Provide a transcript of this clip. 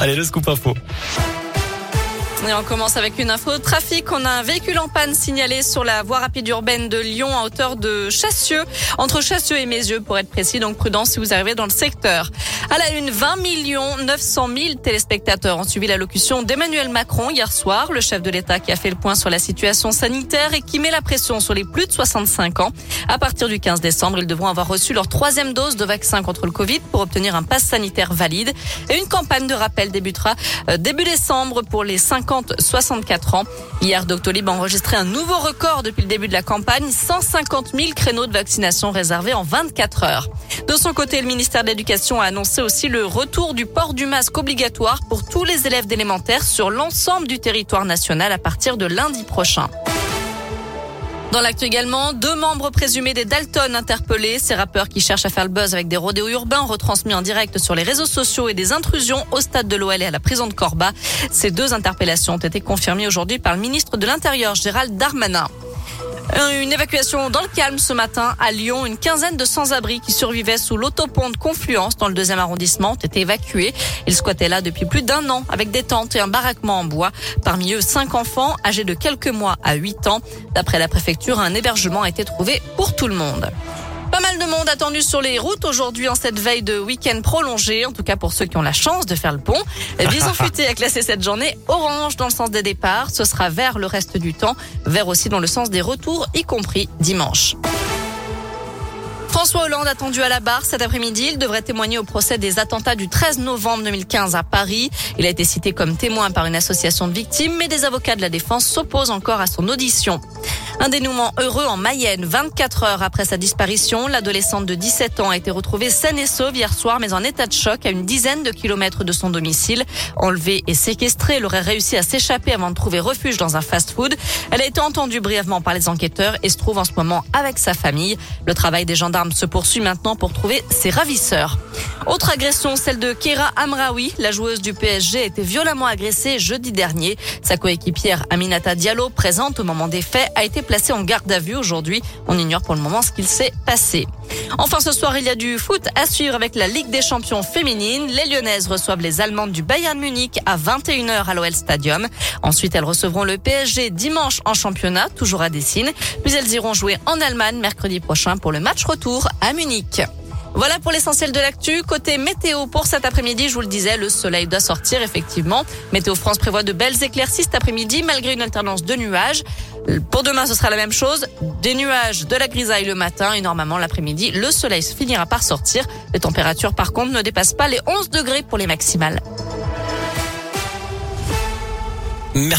Allez, le scoop info. Et on commence avec une info de trafic. On a un véhicule en panne signalé sur la voie rapide urbaine de Lyon à hauteur de Chassieux, entre Chassieux et Mézieux pour être précis. Donc prudence si vous arrivez dans le secteur. À la une, 20 millions 900 000 téléspectateurs ont suivi l'allocution d'Emmanuel Macron hier soir, le chef de l'État qui a fait le point sur la situation sanitaire et qui met la pression sur les plus de 65 ans. À partir du 15 décembre, ils devront avoir reçu leur troisième dose de vaccin contre le Covid pour obtenir un pass sanitaire valide. Et une campagne de rappel débutera euh, début décembre pour les 50 64 ans. Hier, Doctolib a enregistré un nouveau record depuis le début de la campagne, 150 000 créneaux de vaccination réservés en 24 heures. De son côté, le ministère de l'Éducation a annoncé aussi le retour du port du masque obligatoire pour tous les élèves d'élémentaire sur l'ensemble du territoire national à partir de lundi prochain. Dans l'actu également, deux membres présumés des Dalton interpellés. Ces rappeurs qui cherchent à faire le buzz avec des rodéos urbains retransmis en direct sur les réseaux sociaux et des intrusions au stade de l'OL et à la prison de Corba. Ces deux interpellations ont été confirmées aujourd'hui par le ministre de l'Intérieur, Gérald Darmanin. Une évacuation dans le calme ce matin à Lyon. Une quinzaine de sans-abri qui survivaient sous l'autopont de Confluence dans le deuxième arrondissement ont été évacués. Ils squattaient là depuis plus d'un an avec des tentes et un baraquement en bois. Parmi eux, cinq enfants âgés de quelques mois à huit ans. D'après la préfecture, un hébergement a été trouvé pour tout le monde. Pas mal de monde attendu sur les routes aujourd'hui en cette veille de week-end prolongé, en tout cas pour ceux qui ont la chance de faire le pont. Bison futé a classé cette journée orange dans le sens des départs. Ce sera vert le reste du temps, vert aussi dans le sens des retours, y compris dimanche. François Hollande attendu à la barre cet après-midi. Il devrait témoigner au procès des attentats du 13 novembre 2015 à Paris. Il a été cité comme témoin par une association de victimes, mais des avocats de la défense s'opposent encore à son audition. Un dénouement heureux en Mayenne. 24 heures après sa disparition, l'adolescente de 17 ans a été retrouvée saine et sauve hier soir, mais en état de choc à une dizaine de kilomètres de son domicile. Enlevée et séquestrée, elle aurait réussi à s'échapper avant de trouver refuge dans un fast-food. Elle a été entendue brièvement par les enquêteurs et se trouve en ce moment avec sa famille. Le travail des gendarmes se poursuit maintenant pour trouver ses ravisseurs. Autre agression, celle de Kera Amraoui. La joueuse du PSG a été violemment agressée jeudi dernier. Sa coéquipière Aminata Diallo, présente au moment des faits, a été placée en garde à vue aujourd'hui. On ignore pour le moment ce qu'il s'est passé. Enfin, ce soir, il y a du foot à suivre avec la Ligue des champions féminines. Les Lyonnaises reçoivent les Allemandes du Bayern Munich à 21h à l'OL Stadium. Ensuite, elles recevront le PSG dimanche en championnat, toujours à Dessine. Puis elles iront jouer en Allemagne mercredi prochain pour le match retour à Munich. Voilà pour l'essentiel de l'actu. Côté météo pour cet après-midi, je vous le disais, le soleil doit sortir effectivement. Météo France prévoit de belles éclaircies cet après-midi malgré une alternance de nuages. Pour demain, ce sera la même chose. Des nuages, de la grisaille le matin et normalement l'après-midi, le soleil finira par sortir. Les températures par contre ne dépassent pas les 11 degrés pour les maximales. Merci.